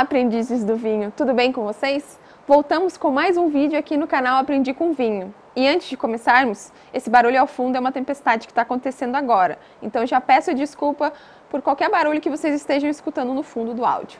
Olá, aprendizes do vinho, tudo bem com vocês? Voltamos com mais um vídeo aqui no canal Aprendi com Vinho. E antes de começarmos, esse barulho ao fundo é uma tempestade que está acontecendo agora. Então já peço desculpa por qualquer barulho que vocês estejam escutando no fundo do áudio.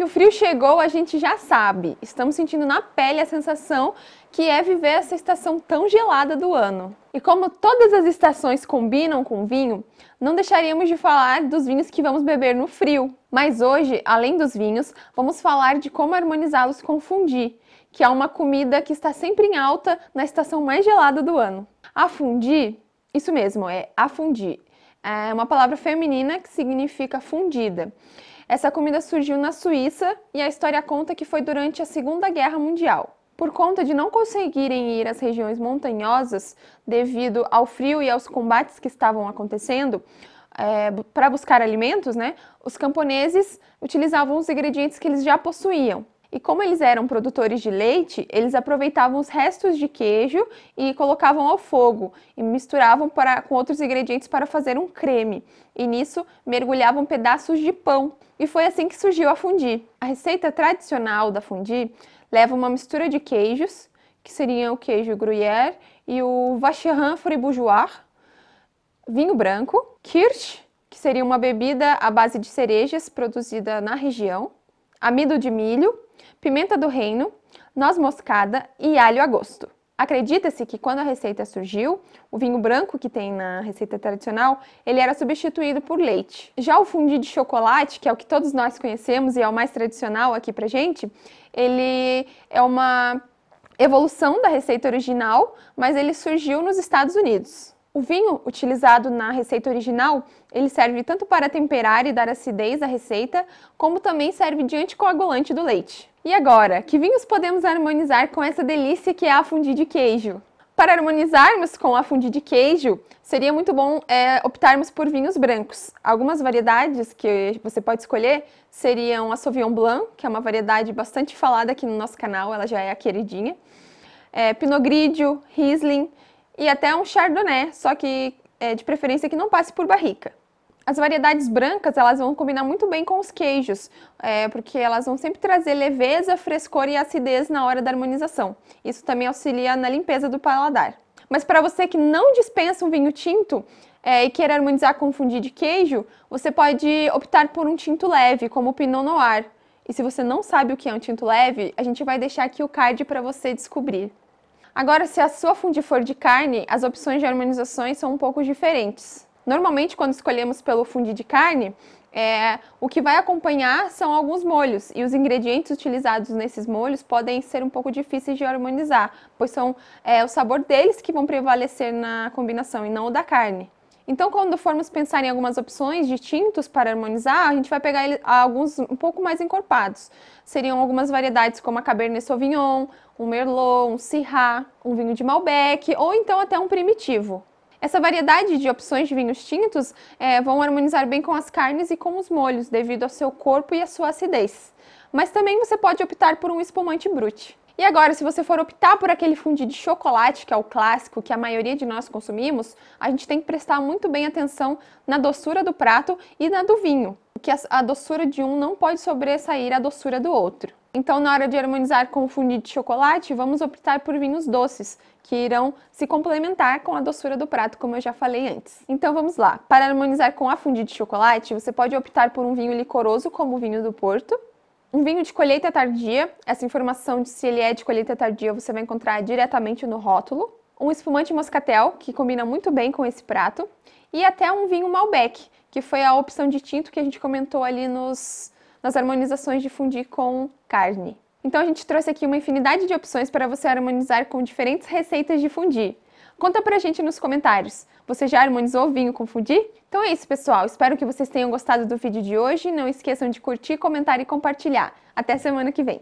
Que o frio chegou, a gente já sabe. Estamos sentindo na pele a sensação que é viver essa estação tão gelada do ano. E como todas as estações combinam com vinho, não deixaríamos de falar dos vinhos que vamos beber no frio. Mas hoje, além dos vinhos, vamos falar de como harmonizá-los com fundi, que é uma comida que está sempre em alta na estação mais gelada do ano. A fundi, isso mesmo, é afundi. É uma palavra feminina que significa fundida. Essa comida surgiu na Suíça e a história conta que foi durante a Segunda Guerra Mundial. Por conta de não conseguirem ir às regiões montanhosas devido ao frio e aos combates que estavam acontecendo, é, para buscar alimentos, né, os camponeses utilizavam os ingredientes que eles já possuíam. E como eles eram produtores de leite, eles aproveitavam os restos de queijo e colocavam ao fogo e misturavam para, com outros ingredientes para fazer um creme. E nisso mergulhavam pedaços de pão e foi assim que surgiu a fundi. A receita tradicional da fundi leva uma mistura de queijos, que seriam o queijo gruyère e o vacherin fribourgeois, vinho branco, kirsch, que seria uma bebida à base de cerejas produzida na região, amido de milho, pimenta do reino, noz moscada e alho a gosto. Acredita-se que quando a receita surgiu, o vinho branco que tem na receita tradicional, ele era substituído por leite. Já o fundi de chocolate, que é o que todos nós conhecemos e é o mais tradicional aqui pra gente, ele é uma evolução da receita original, mas ele surgiu nos Estados Unidos. O vinho utilizado na receita original, ele serve tanto para temperar e dar acidez à receita, como também serve de anticoagulante do leite. E agora, que vinhos podemos harmonizar com essa delícia que é a fundi de queijo? Para harmonizarmos com a fundi de queijo, seria muito bom é, optarmos por vinhos brancos. Algumas variedades que você pode escolher seriam a Sauvignon Blanc, que é uma variedade bastante falada aqui no nosso canal, ela já é a queridinha. É, Pinot Grigio, Riesling e até um Chardonnay, só que é, de preferência que não passe por barrica. As variedades brancas elas vão combinar muito bem com os queijos, é, porque elas vão sempre trazer leveza, frescor e acidez na hora da harmonização. Isso também auxilia na limpeza do paladar. Mas para você que não dispensa um vinho tinto é, e queira harmonizar com fundi de queijo, você pode optar por um tinto leve, como o Pinot Noir. E se você não sabe o que é um tinto leve, a gente vai deixar aqui o card para você descobrir. Agora, se a sua fundi for de carne, as opções de harmonizações são um pouco diferentes. Normalmente, quando escolhemos pelo fundi de carne, é, o que vai acompanhar são alguns molhos e os ingredientes utilizados nesses molhos podem ser um pouco difíceis de harmonizar, pois são é, o sabor deles que vão prevalecer na combinação e não o da carne. Então, quando formos pensar em algumas opções de tintos para harmonizar, a gente vai pegar alguns um pouco mais encorpados. Seriam algumas variedades como a Cabernet Sauvignon, um Merlot, um Syrah, um vinho de Malbec ou então até um primitivo. Essa variedade de opções de vinhos tintos é, vão harmonizar bem com as carnes e com os molhos, devido ao seu corpo e à sua acidez. Mas também você pode optar por um espumante brute. E agora, se você for optar por aquele fundi de chocolate, que é o clássico que a maioria de nós consumimos, a gente tem que prestar muito bem atenção na doçura do prato e na do vinho, porque a doçura de um não pode sobressair a doçura do outro. Então, na hora de harmonizar com o fundi de chocolate, vamos optar por vinhos doces, que irão se complementar com a doçura do prato, como eu já falei antes. Então, vamos lá. Para harmonizar com a fundi de chocolate, você pode optar por um vinho licoroso, como o vinho do Porto, um vinho de colheita tardia, essa informação de se ele é de colheita tardia você vai encontrar diretamente no rótulo. Um espumante moscatel, que combina muito bem com esse prato. E até um vinho Malbec, que foi a opção de tinto que a gente comentou ali nos, nas harmonizações de fundir com carne. Então a gente trouxe aqui uma infinidade de opções para você harmonizar com diferentes receitas de fundir. Conta pra gente nos comentários. Você já harmonizou o vinho com fundir? Então é isso, pessoal. Espero que vocês tenham gostado do vídeo de hoje. Não esqueçam de curtir, comentar e compartilhar. Até semana que vem.